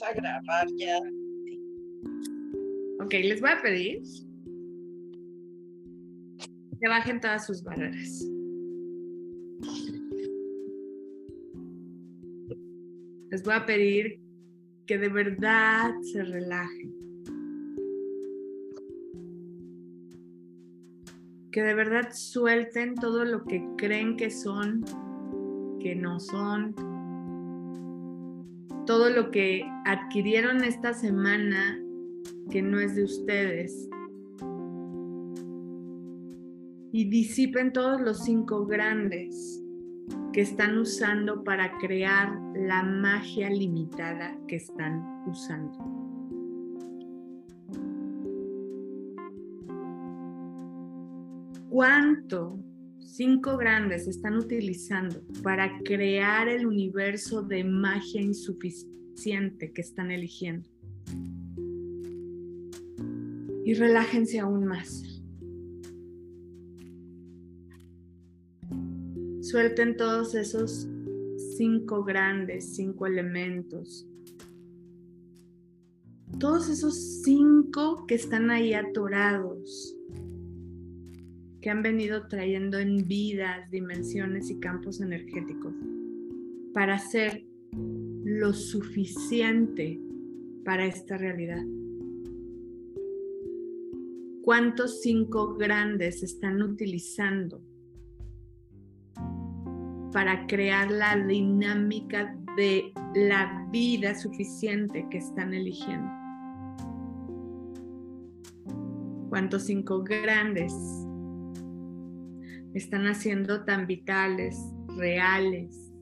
a grabar ya. Ok, les voy a pedir que bajen todas sus barreras. Les voy a pedir que de verdad se relajen. Que de verdad suelten todo lo que creen que son, que no son. Todo lo que adquirieron esta semana que no es de ustedes. Y disipen todos los cinco grandes que están usando para crear la magia limitada que están usando. ¿Cuánto cinco grandes están utilizando para crear el universo de magia insuficiente que están eligiendo? Y relájense aún más. Suelten todos esos cinco grandes, cinco elementos. Todos esos cinco que están ahí atorados, que han venido trayendo en vidas, dimensiones y campos energéticos para ser lo suficiente para esta realidad. ¿Cuántos cinco grandes están utilizando para crear la dinámica de la vida suficiente que están eligiendo. ¿Cuántos cinco grandes están haciendo tan vitales, reales,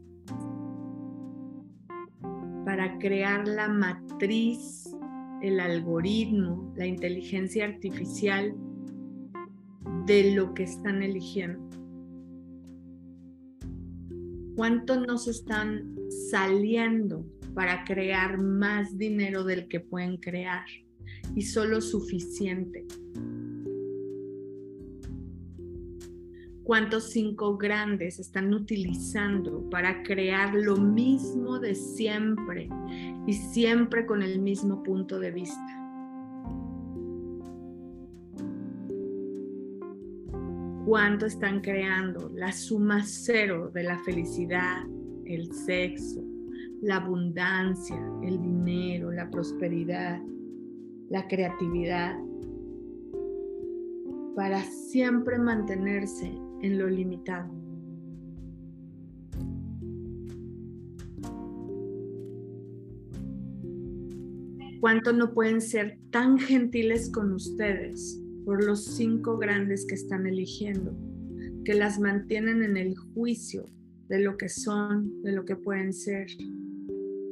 para crear la matriz, el algoritmo, la inteligencia artificial de lo que están eligiendo? cuánto nos están saliendo para crear más dinero del que pueden crear y solo suficiente. ¿Cuántos cinco grandes están utilizando para crear lo mismo de siempre y siempre con el mismo punto de vista? cuánto están creando la suma cero de la felicidad, el sexo, la abundancia, el dinero, la prosperidad, la creatividad, para siempre mantenerse en lo limitado. ¿Cuánto no pueden ser tan gentiles con ustedes por los cinco grandes que están eligiendo, que las mantienen en el juicio de lo que son, de lo que pueden ser,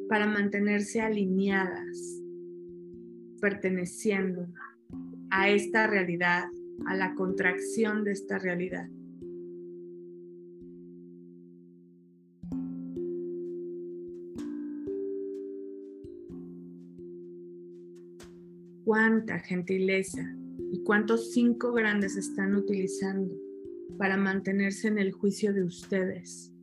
para mantenerse alineadas, perteneciendo a esta realidad, a la contracción de esta realidad. Cuánta gentileza y cuántos cinco grandes están utilizando para mantenerse en el juicio de ustedes.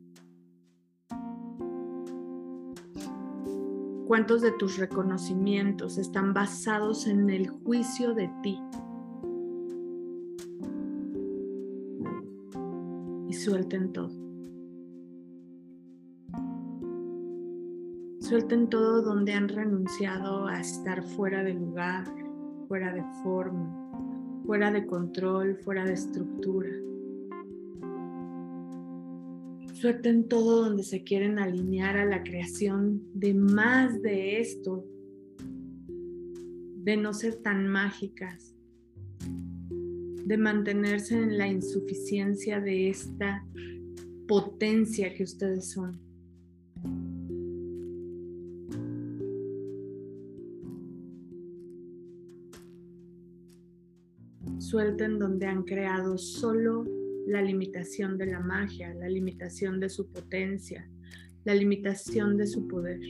¿Cuántos de tus reconocimientos están basados en el juicio de ti? Y suelten todo. Suelten todo donde han renunciado a estar fuera de lugar, fuera de forma, fuera de control, fuera de estructura. Suelten todo donde se quieren alinear a la creación de más de esto, de no ser tan mágicas, de mantenerse en la insuficiencia de esta potencia que ustedes son. Suelten donde han creado solo la limitación de la magia, la limitación de su potencia, la limitación de su poder.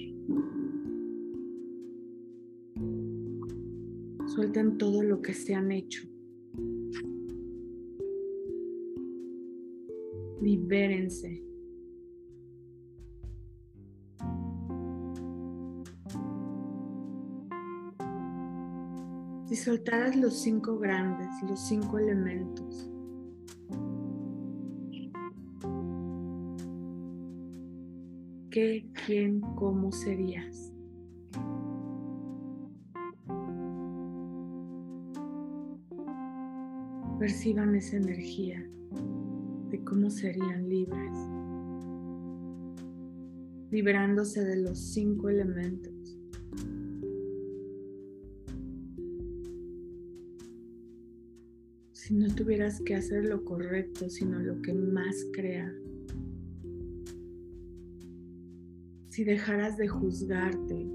Suelten todo lo que se han hecho. Libérense. Si soltaras los cinco grandes, los cinco elementos, ¿qué, quién, cómo serías? Perciban esa energía de cómo serían libres, librándose de los cinco elementos. Si no tuvieras que hacer lo correcto, sino lo que más crea. Si dejaras de juzgarte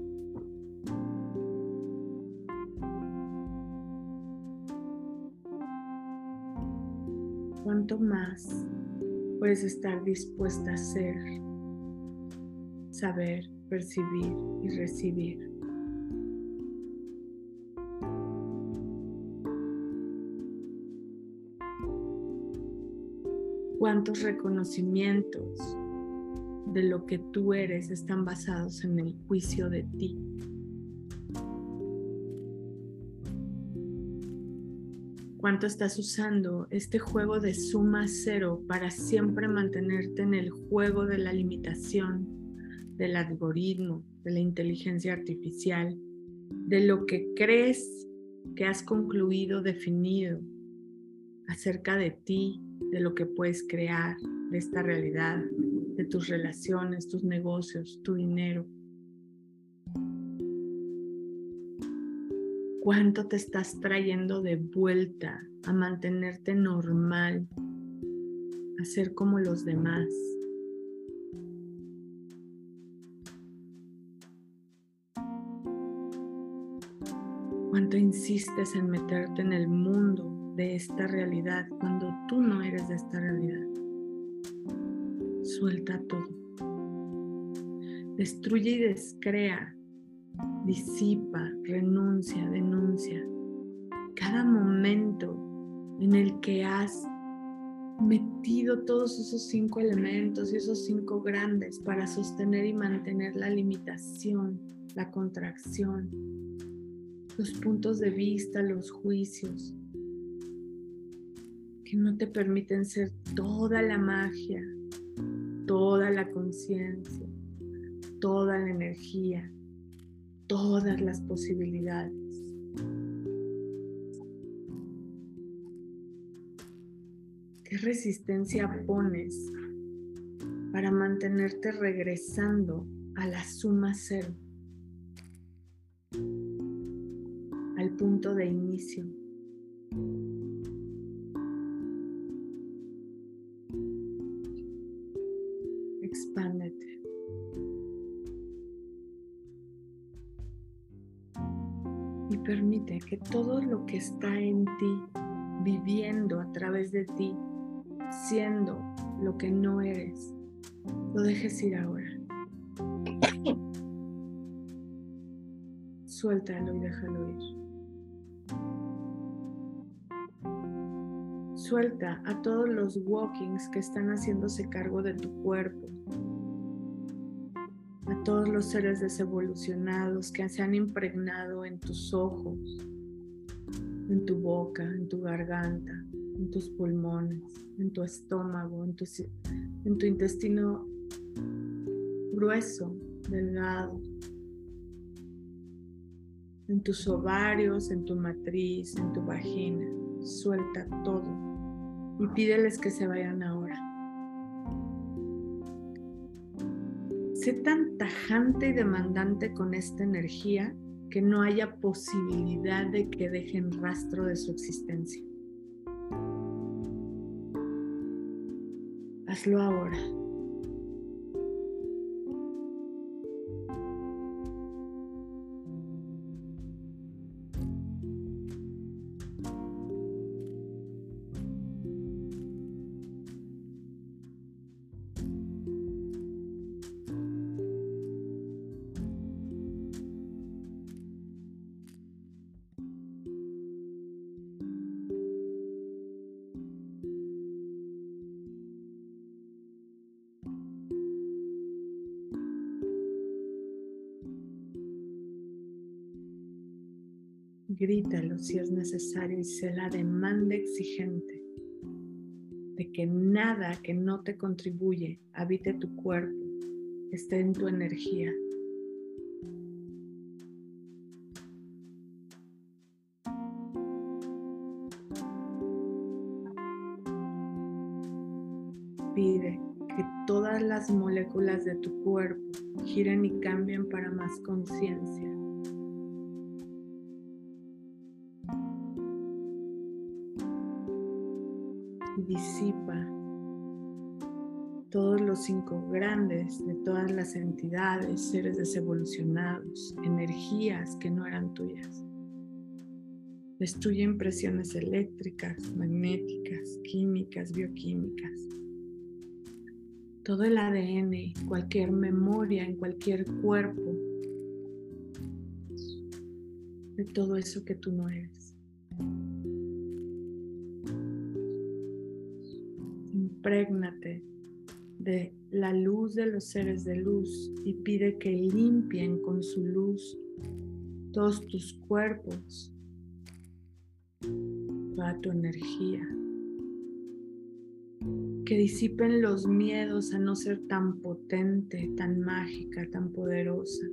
cuánto más puedes estar dispuesta a ser, saber, percibir y recibir. Cuántos reconocimientos de lo que tú eres están basados en el juicio de ti. cuánto estás usando este juego de suma cero para siempre mantenerte en el juego de la limitación, del algoritmo, de la inteligencia artificial, de lo que crees que has concluido, definido acerca de ti, de lo que puedes crear, de esta realidad, de tus relaciones, tus negocios, tu dinero. cuánto te estás trayendo de vuelta a mantenerte normal, a ser como los demás. Cuánto insistes en meterte en el mundo de esta realidad cuando tú no eres de esta realidad. Suelta todo. Destruye y descrea disipa, renuncia, denuncia. Cada momento en el que has metido todos esos cinco elementos y esos cinco grandes para sostener y mantener la limitación, la contracción, los puntos de vista, los juicios, que no te permiten ser toda la magia, toda la conciencia, toda la energía todas las posibilidades. ¿Qué resistencia pones para mantenerte regresando a la suma cero? Al punto de inicio. Que todo lo que está en ti, viviendo a través de ti, siendo lo que no eres, lo dejes ir ahora. Suéltalo y déjalo ir. Suelta a todos los walkings que están haciéndose cargo de tu cuerpo, todos los seres desevolucionados que se han impregnado en tus ojos, en tu boca, en tu garganta, en tus pulmones, en tu estómago, en tu, en tu intestino grueso, delgado, en tus ovarios, en tu matriz, en tu vagina. Suelta todo y pídeles que se vayan ahora. sé tan tajante y demandante con esta energía que no haya posibilidad de que dejen rastro de su existencia. Hazlo ahora. Grítalo si es necesario y sé la demanda exigente de que nada que no te contribuye habite tu cuerpo, esté en tu energía. Pide que todas las moléculas de tu cuerpo giren y cambien para más conciencia. Disipa todos los cinco grandes de todas las entidades, seres desevolucionados, energías que no eran tuyas. Destruye impresiones eléctricas, magnéticas, químicas, bioquímicas. Todo el ADN, cualquier memoria en cualquier cuerpo, de todo eso que tú no eres. Imprégnate de la luz de los seres de luz y pide que limpien con su luz todos tus cuerpos, toda tu energía. Que disipen los miedos a no ser tan potente, tan mágica, tan poderosa.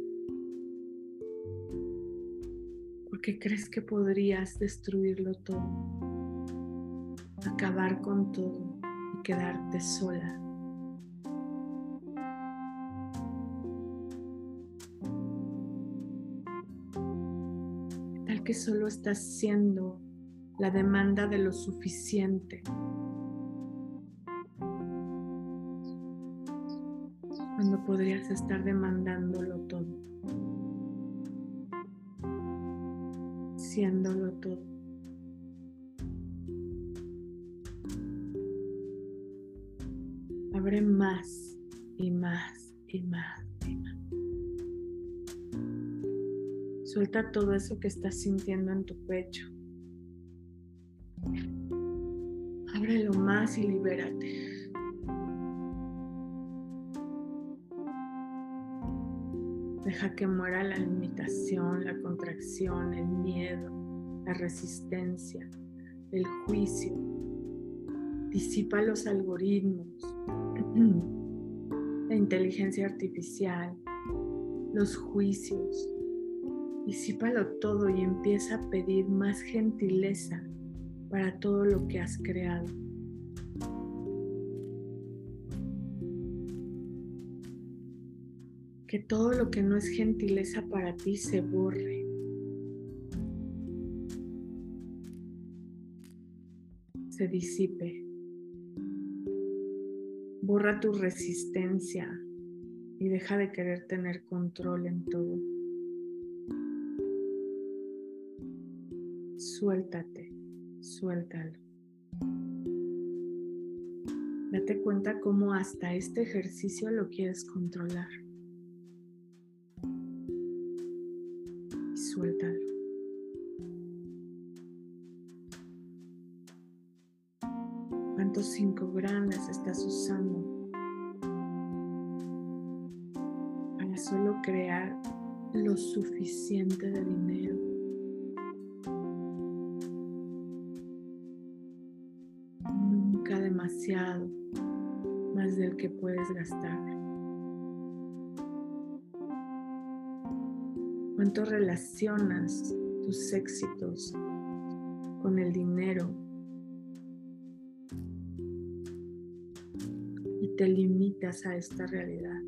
Porque crees que podrías destruirlo todo, acabar con todo quedarte sola. que solo estás siendo la demanda de lo suficiente. Cuando podrías estar demandándolo todo. Siéndolo todo. Más y más y más y más. Suelta todo eso que estás sintiendo en tu pecho. Ábrelo más y libérate. Deja que muera la limitación, la contracción, el miedo, la resistencia, el juicio. Disipa los algoritmos, la inteligencia artificial, los juicios, Disípalo todo y empieza a pedir más gentileza para todo lo que has creado. Que todo lo que no es gentileza para ti se borre. Se disipe. Borra tu resistencia y deja de querer tener control en todo. Suéltate, suéltalo. Date cuenta cómo hasta este ejercicio lo quieres controlar. 5 gramas estás usando para solo crear lo suficiente de dinero. Nunca demasiado más del que puedes gastar. ¿Cuánto relacionas tus éxitos con el dinero te limitas a esta realidad.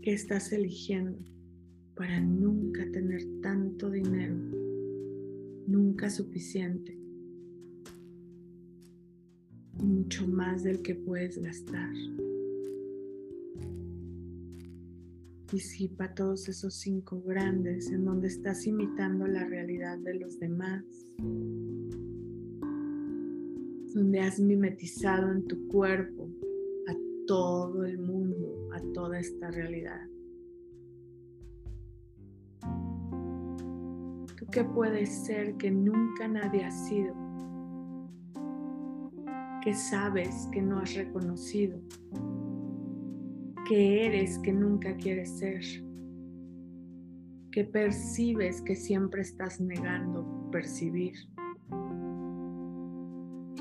¿Qué estás eligiendo? para nunca tener tanto dinero, nunca suficiente y mucho más del que puedes gastar. Disipa todos esos cinco grandes en donde estás imitando la realidad de los demás, donde has mimetizado en tu cuerpo a todo el mundo, a toda esta realidad. ¿Qué puede ser que nunca nadie ha sido? ¿Qué sabes que no has reconocido? Que eres que nunca quieres ser, que percibes que siempre estás negando percibir.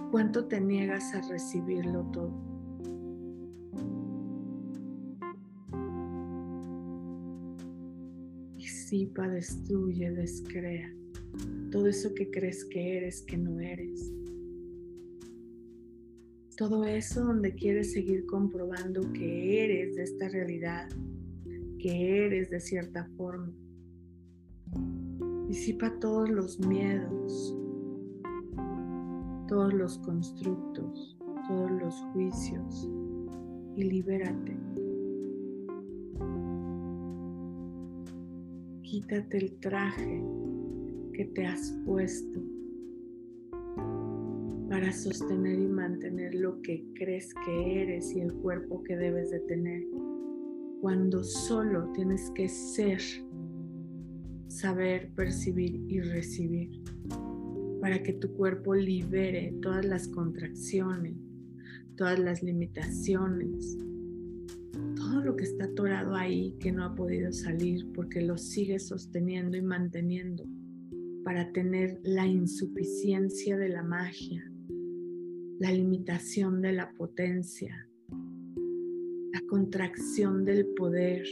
¿Cuánto te niegas a recibirlo todo? Disipa, destruye, descrea todo eso que crees que eres que no eres. Todo eso donde quieres seguir comprobando que eres de esta realidad, que eres de cierta forma. Disipa todos los miedos, todos los constructos, todos los juicios y libérate. Quítate el traje que te has puesto para sostener y mantener lo que crees que eres y el cuerpo que debes de tener, cuando solo tienes que ser, saber, percibir y recibir. Para que tu cuerpo libere todas las contracciones, todas las limitaciones, todo lo que está atorado ahí que no ha podido salir porque lo sigues sosteniendo y manteniendo. Para tener la insuficiencia de la magia, la limitación de la potencia, la contracción del poder,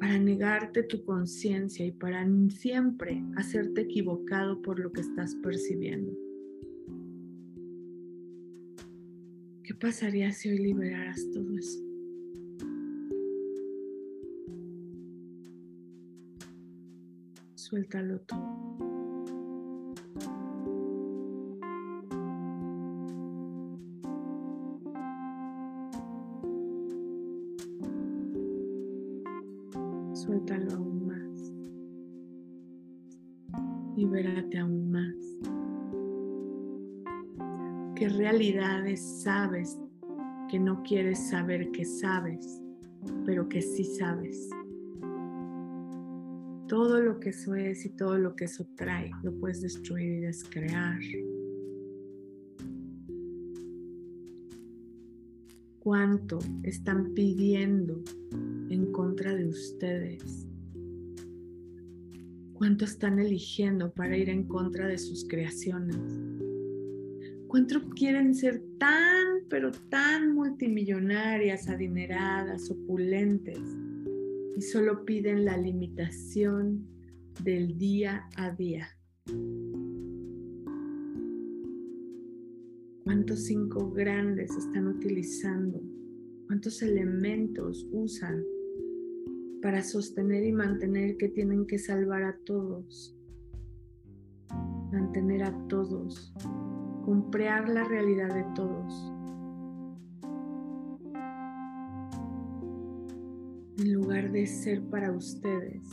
para negarte tu conciencia y para siempre hacerte equivocado por lo que estás percibiendo. ¿Qué pasaría si hoy liberaras todo eso? Suéltalo todo. ¿Qué realidades sabes que no quieres saber que sabes, pero que sí sabes? Todo lo que eso es y todo lo que eso trae lo puedes destruir y descrear. ¿Cuánto están pidiendo en contra de ustedes? ¿Cuánto están eligiendo para ir en contra de sus creaciones? ¿Cuánto quieren ser tan, pero tan multimillonarias, adineradas, opulentes? Y solo piden la limitación del día a día. ¿Cuántos cinco grandes están utilizando cuántos elementos usan para sostener y mantener que tienen que salvar a todos, mantener a todos, comprar la realidad de todos. En lugar de ser para ustedes.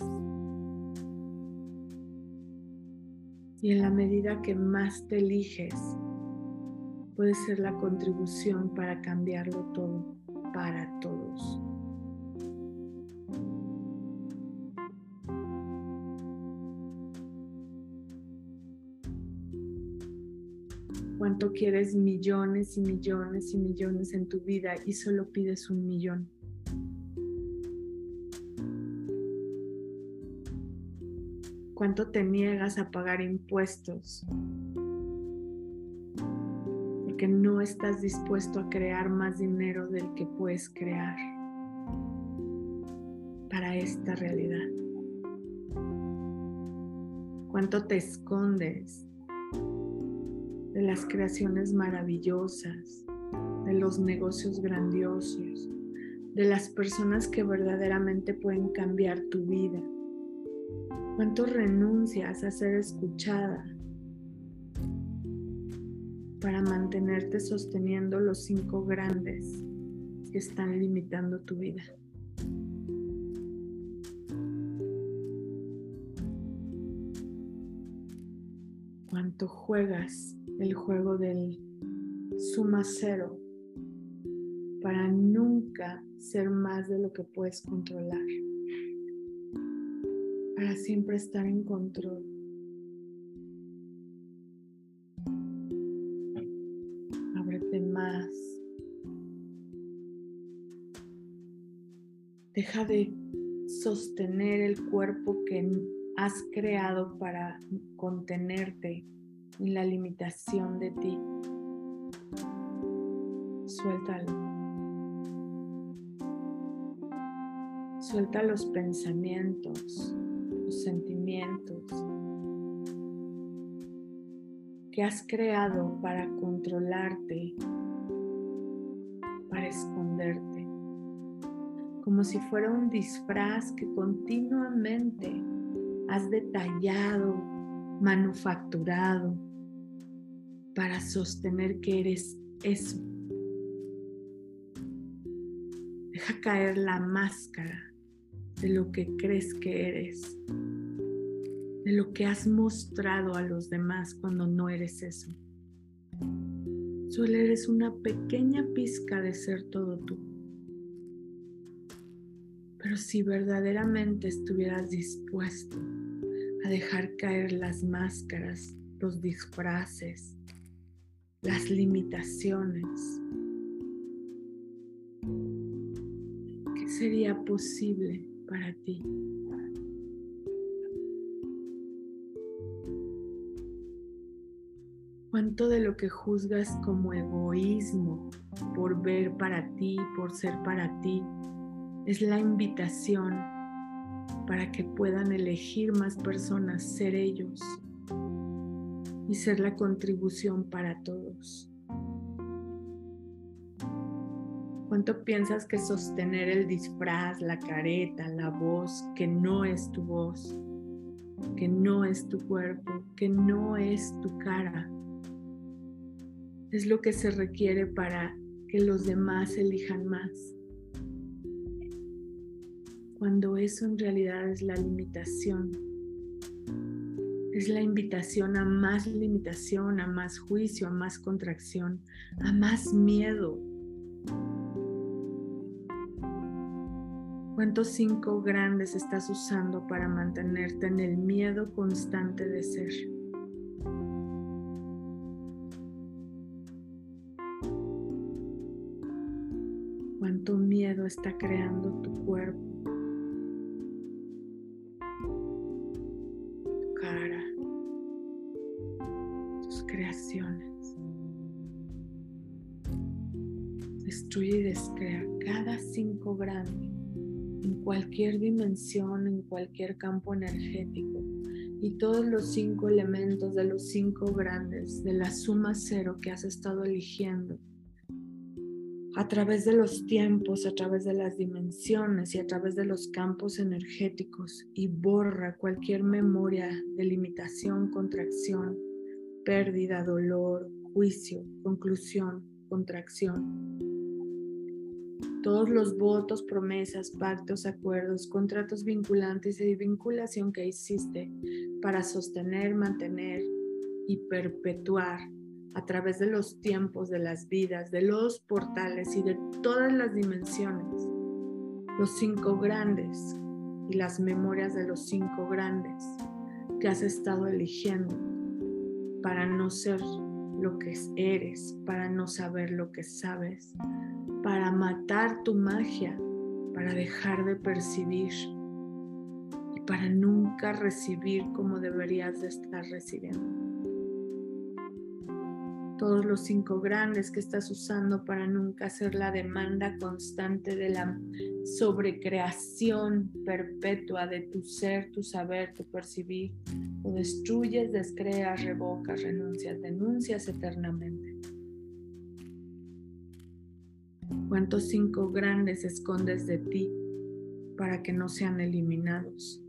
Y en la medida que más te eliges, puede ser la contribución para cambiarlo todo para todos. ¿Cuánto quieres millones y millones y millones en tu vida y solo pides un millón? ¿Cuánto te niegas a pagar impuestos que no estás dispuesto a crear más dinero del que puedes crear para esta realidad. ¿Cuánto te escondes de las creaciones maravillosas, de los negocios grandiosos, de las personas que verdaderamente pueden cambiar tu vida? ¿Cuánto renuncias a ser escuchada, para mantenerte sosteniendo los cinco grandes que están limitando tu vida. Cuánto juegas el juego del suma cero para nunca ser más de lo que puedes controlar, para siempre estar en control. Deja de sostener el cuerpo que has creado para contenerte en la limitación de ti. Suéltalo. Suelta los pensamientos, los sentimientos que has creado para controlarte, para esconderte, como si fuera un disfraz que continuamente has detallado, manufacturado para sostener que eres eso. Deja caer la máscara de lo que crees que eres, de lo que has mostrado a los demás cuando no eres eso. Solo eres una pequeña pizca de ser todo tú. Pero si verdaderamente estuvieras dispuesto a dejar caer las máscaras, los disfraces, las limitaciones, ¿qué sería posible para ti. ¿Cuánto de lo que juzgas como egoísmo por ver para ti, por ser para ti, es la invitación para que puedan elegir más personas ser ellos y ser la contribución para todos? ¿Cuánto piensas que sostener el disfraz, la careta, la voz, que no es tu voz, que no es tu cuerpo, que no es tu cara? Es lo que se requiere para que los demás elijan más. Cuando eso en realidad es la limitación. Es la invitación a más limitación, a más juicio, a más contracción, a más miedo, ¿Cuántos cinco grandes estás usando para mantenerte en el miedo constante de ser? ¿Cuánto miedo está creando tu cuerpo? Y descrea cada cinco grandes en cualquier dimensión, en cualquier campo energético. Y todos los cinco elementos de los cinco grandes, de la suma cero que has estado eligiendo, a través de los tiempos, a través de las dimensiones y a través de los campos energéticos y borra cualquier memoria de limitación, contracción, pérdida, dolor, juicio, conclusión, contracción todos los votos, promesas, pactos, acuerdos, contratos vinculantes y vinculación que hiciste para sostener, mantener y perpetuar a través de los tiempos, de las vidas, de los portales y de todas las dimensiones, los cinco grandes y las memorias de los cinco grandes que has estado eligiendo para no ser lo que eres, para no saber lo que sabes, para matar tu magia, para dejar de percibir y para nunca recibir como deberías de estar recibiendo. Todos los cinco grandes que estás usando para nunca hacer la demanda constante de la sobrecreación perpetua de tu ser, tu saber, tu percibir. Lo destruyes, descreas, revocas, renuncias, denuncias eternamente. ¿Cuántos cinco grandes escondes de ti para que no sean eliminados?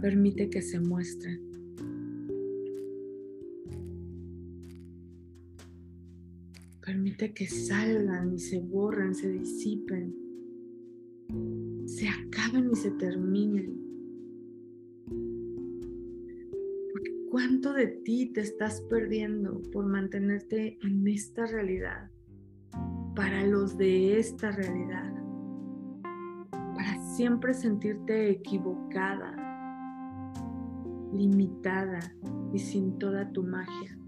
Permite que se muestren. Permite que salgan y se borren, se disipen, se acaben y se terminen. Porque cuánto de ti te estás perdiendo por mantenerte en esta realidad para los de esta realidad, para siempre sentirte equivocada, limitada y sin toda tu magia.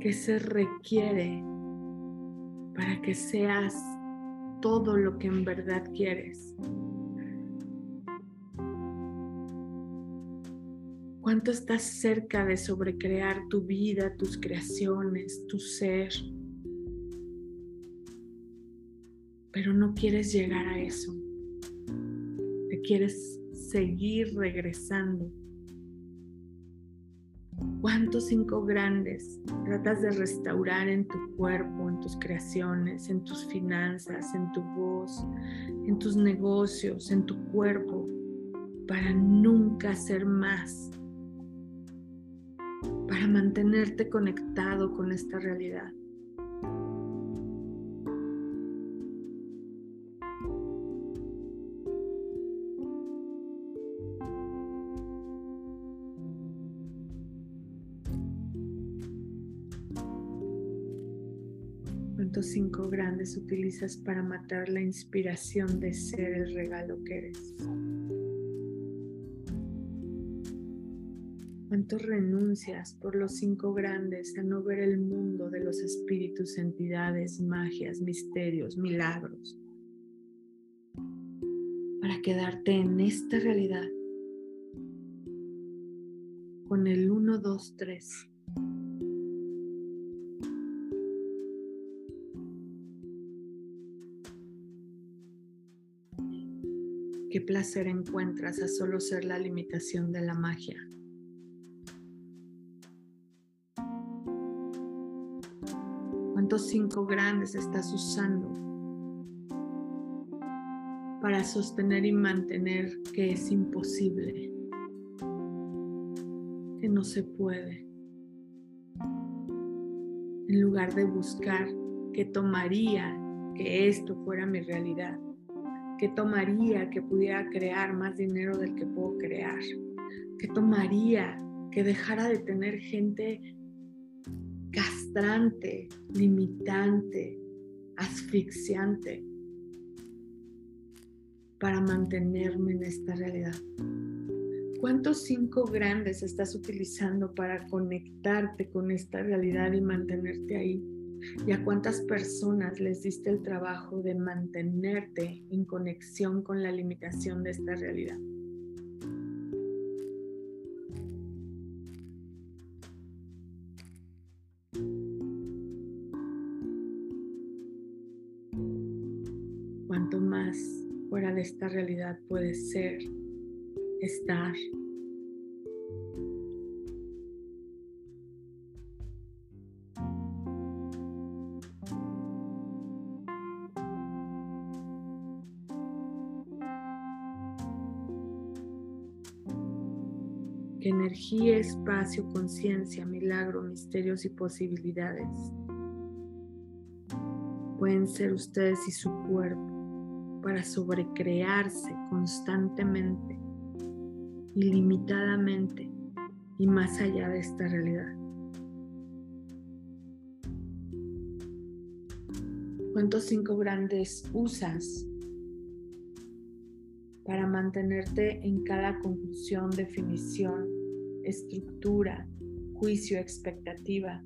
¿Qué se requiere para que seas todo lo que en verdad quieres? ¿Cuánto estás cerca de sobrecrear tu vida, tus creaciones, tu ser? Pero no quieres llegar a eso. Te quieres seguir regresando ¿Cuántos cinco grandes tratas de restaurar en tu cuerpo, en tus creaciones, en tus finanzas, en tu voz, en tus negocios, en tu cuerpo, para nunca ser más? Para mantenerte conectado con esta realidad. cinco grandes utilizas para matar la inspiración de ser el regalo que eres? ¿Cuántos renuncias por los cinco grandes a no ver el mundo de los espíritus, entidades, magias, misterios, milagros? Para quedarte en esta realidad con el 1, 2, 3. ¿Qué placer encuentras a solo ser la limitación de la magia? ¿Cuántos cinco grandes estás usando para sostener y mantener que es imposible, que no se puede? En lugar de buscar qué tomaría que esto fuera mi realidad. ¿Qué tomaría que pudiera crear más dinero del que puedo crear? ¿Qué tomaría que dejara de tener gente limitante, asfixiante para mantenerme en esta realidad? ¿Cuántos cinco grandes estás utilizando para conectarte con esta realidad y mantenerte ahí? ¿Y a cuántas personas les diste el trabajo de mantenerte en conexión con la limitación de esta realidad? Esta realidad puede ser, estar, energía, espacio, conciencia, milagro, misterios y posibilidades. Pueden ser ustedes y su cuerpo para sobrecrearse constantemente, ilimitadamente y más allá de esta realidad. ¿Cuántos cinco grandes usas para mantenerte en cada conclusión, definición, estructura, juicio, expectativa,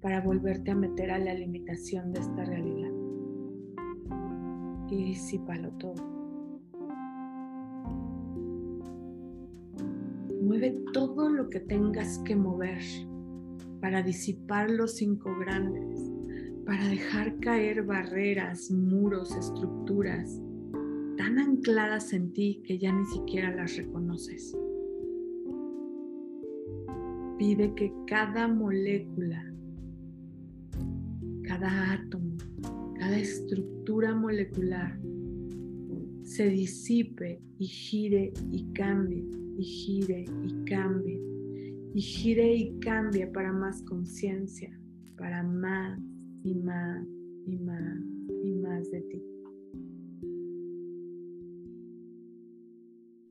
para volverte a meter a la limitación de esta realidad. Y disípalo todo. Mueve todo lo que tengas que mover para disipar los cinco grandes, para dejar caer barreras, muros, estructuras tan ancladas en ti que ya ni siquiera las reconoces pide que cada molécula, cada átomo, cada estructura molecular se disipe y gire y cambie, y gire y cambie, y gire y cambie para más conciencia, para más y más y más y más de ti.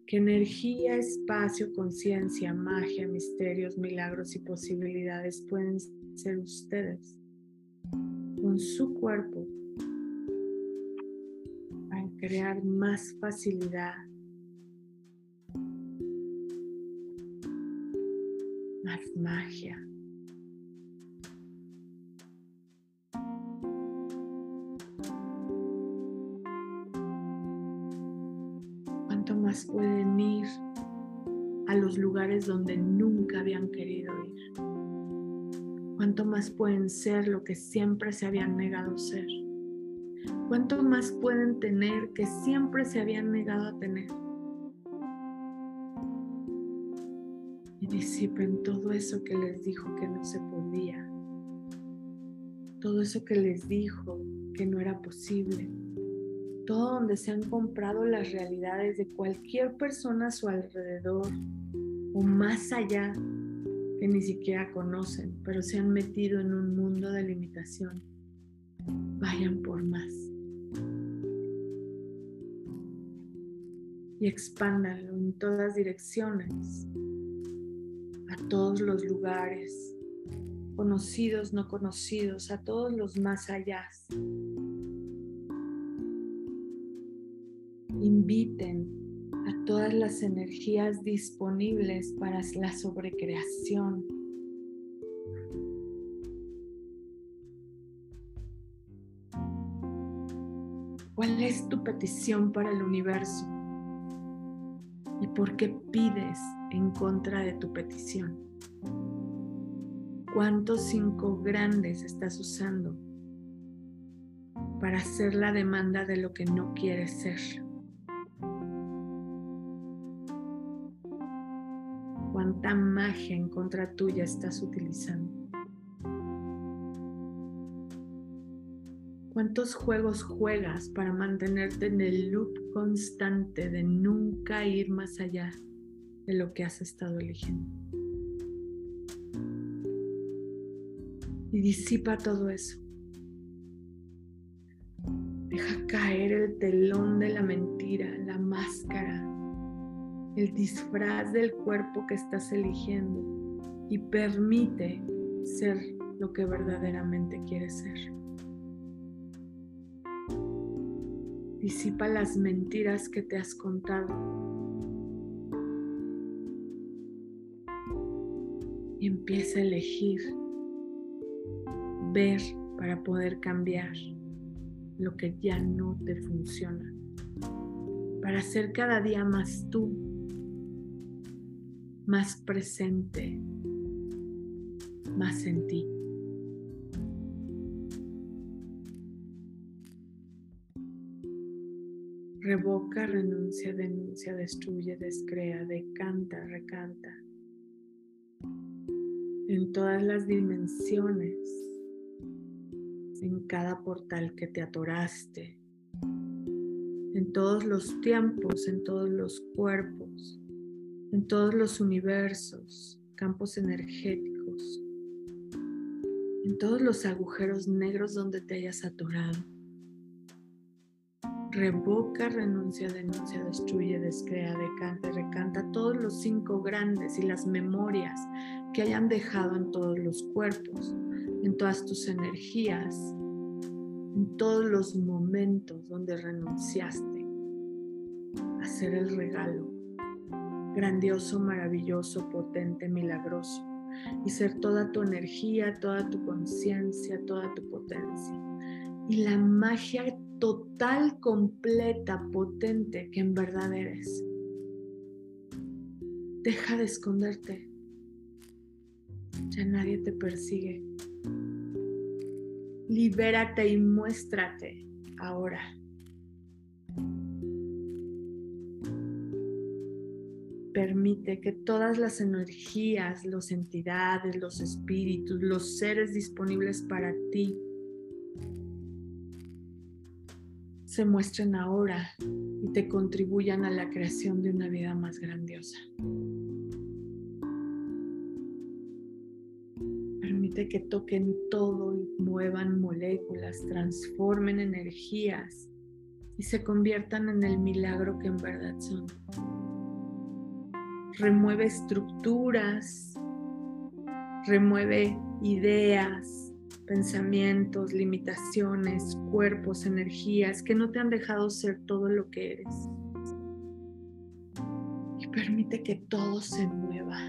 que energía, espacio, conciencia, magia, misterios, milagros y posibilidades pueden ser ustedes con su cuerpo crear más facilidad, más magia. ¿Cuánto más pueden ir a los lugares donde nunca habían querido ir? ¿Cuánto más pueden ser lo que siempre se habían negado ser? ¿Cuánto más pueden tener que siempre se habían negado a tener? Y disipen todo eso que les dijo que no se podía. Todo eso que les dijo que no era posible. Todo donde se han comprado las realidades de cualquier persona a su alrededor o más allá que ni siquiera conocen, pero se han metido en un mundo de limitación. Vayan por más. Y expándanlo en todas direcciones, a todos los lugares, conocidos, no conocidos, a todos los más allá. Inviten a todas las energías disponibles para la sobrecreación. ¿Cuál es tu petición para el universo? Y por qué pides en contra de tu petición. ¿Cuántos cinco grandes estás usando para hacer la demanda de lo que no quieres ser? ¿Cuánta magia en contra tuya estás utilizando? ¿Cuántos juegos juegas para mantenerte en el loop constante de nunca ir más allá de lo que has estado eligiendo? Y disipa todo eso. Deja caer el telón de la mentira, la máscara, el disfraz del cuerpo que estás eligiendo y permite ser lo que verdaderamente quieres ser. Disipa las mentiras que te has contado. Y empieza a elegir, ver para poder cambiar lo que ya no te funciona. Para ser cada día más tú, más presente, más en ti. Revoca, renuncia, denuncia, destruye, descrea, decanta, recanta. En todas las dimensiones, en cada portal que te atoraste, en todos los tiempos, en todos los cuerpos, en todos los universos, campos energéticos, en todos los agujeros negros donde te hayas atorado revoca, renuncia, denuncia, destruye, descrea, decanta, recanta todos los cinco grandes y las memorias que hayan dejado en todos los cuerpos, en todas tus energías, en todos los momentos donde renunciaste a ser el regalo grandioso, maravilloso, potente, milagroso y ser toda tu energía, toda tu conciencia, toda tu potencia. Y la magia total, completa, potente que en verdad eres. Deja de esconderte. Ya nadie te persigue. Libérate y muéstrate ahora. Permite que todas las energías, las entidades, los espíritus, los seres disponibles para ti se muestren ahora y te contribuyan a la creación de una vida más grandiosa. Permite que toquen todo y muevan moléculas, transformen energías y se conviertan en el milagro que en verdad son. Remueve estructuras, remueve ideas, pensamientos, limitaciones, cuerpos, energías que no te han dejado ser todo lo que eres. Y permite que todo se mueva.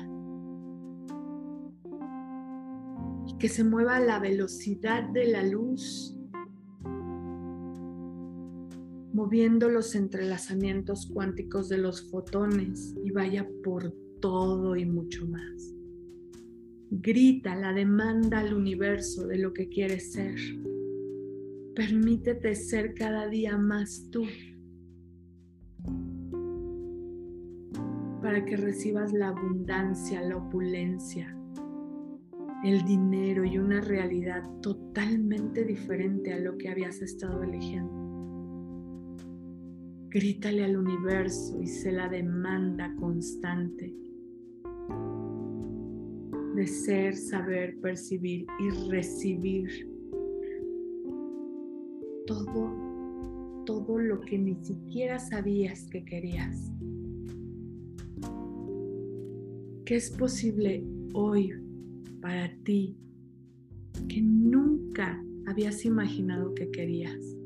Y que se mueva a la velocidad de la luz, moviendo los entrelazamientos cuánticos de los fotones y vaya por todo y mucho más. Grita la demanda al universo de lo que quieres ser. Permítete ser cada día más tú para que recibas la abundancia, la opulencia, el dinero y una realidad totalmente diferente a lo que habías estado eligiendo. Grítale al universo y sé la demanda constante de ser, saber, percibir y recibir todo, todo lo que ni siquiera sabías que querías. Que es posible hoy para ti que nunca habías imaginado que querías.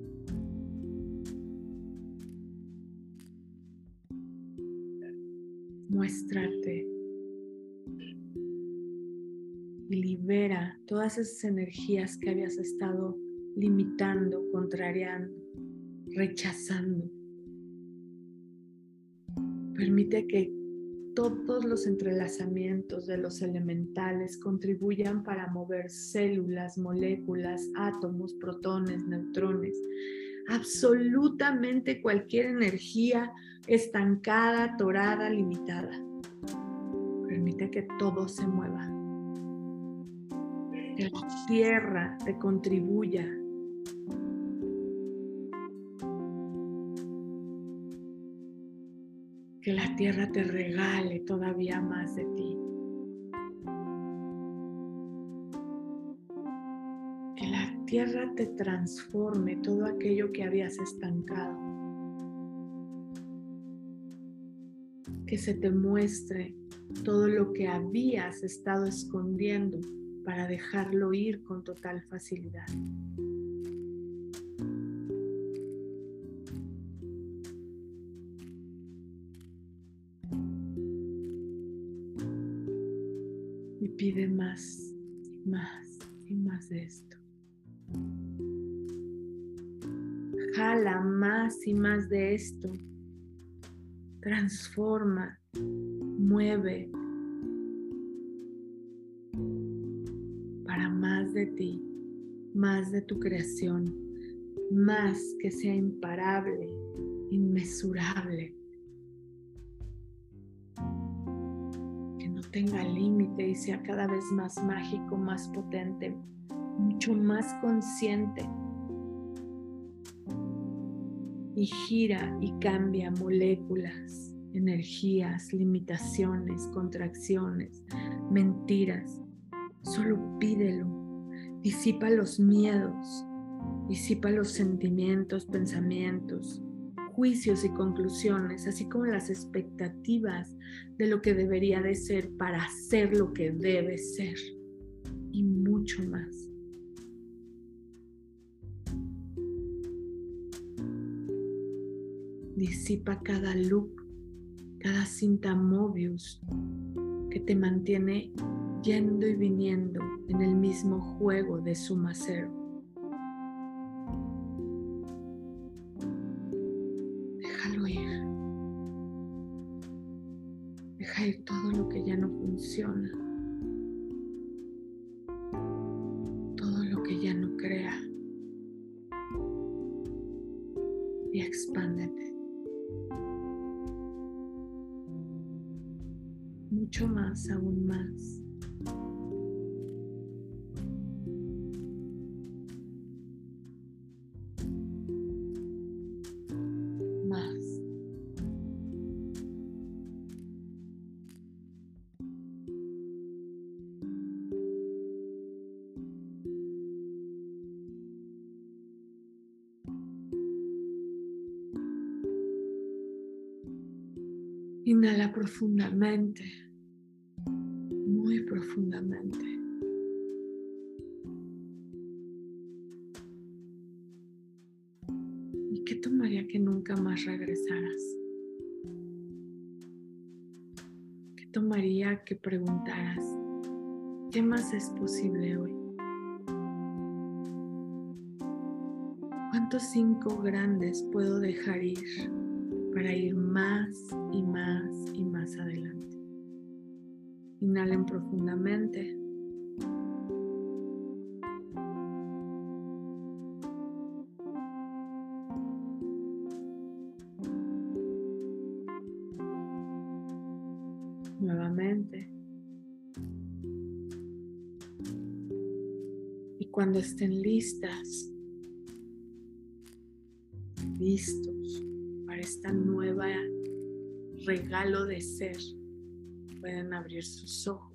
Muéstrate y libera todas esas energías que habías estado limitando, contrariando, rechazando. Permite que todos los entrelazamientos de los elementales contribuyan para mover células, moléculas, átomos, protones, neutrones, absolutamente cualquier energía estancada, atorada, limitada. Permite que todo se mueva. Que la tierra te contribuya que la tierra te regale todavía más de ti. Que la tierra te transforme todo aquello que habías estancado. Que se te muestre todo lo que habías estado escondiendo para dejarlo ir con total facilidad. pide más y más y más de esto. Jala más y más de esto. Transforma, mueve de ti, más de tu creación, más que sea imparable, inmesurable tenga límite y sea cada vez más mágico, más potente, mucho más consciente. Y gira y cambia moléculas, energías, limitaciones, contracciones, mentiras. Solo pídelo. Disipa los miedos, disipa los sentimientos, pensamientos, juicios y conclusiones, así como las expectativas de lo que debería de ser para ser lo que debe ser y mucho más. Disipa cada loop, cada cinta Mobius que te mantiene yendo y viniendo en el mismo juego de suma cero. Profundamente, muy profundamente. ¿Y qué tomaría que nunca más regresaras? ¿Qué tomaría que preguntaras, ¿qué más es posible hoy? ¿Cuántos cinco grandes puedo dejar ir para ir más y más y más adelante? Inhalen profundamente. Nuevamente. Y cuando estén listas, listos regalo de ser, pueden abrir sus ojos.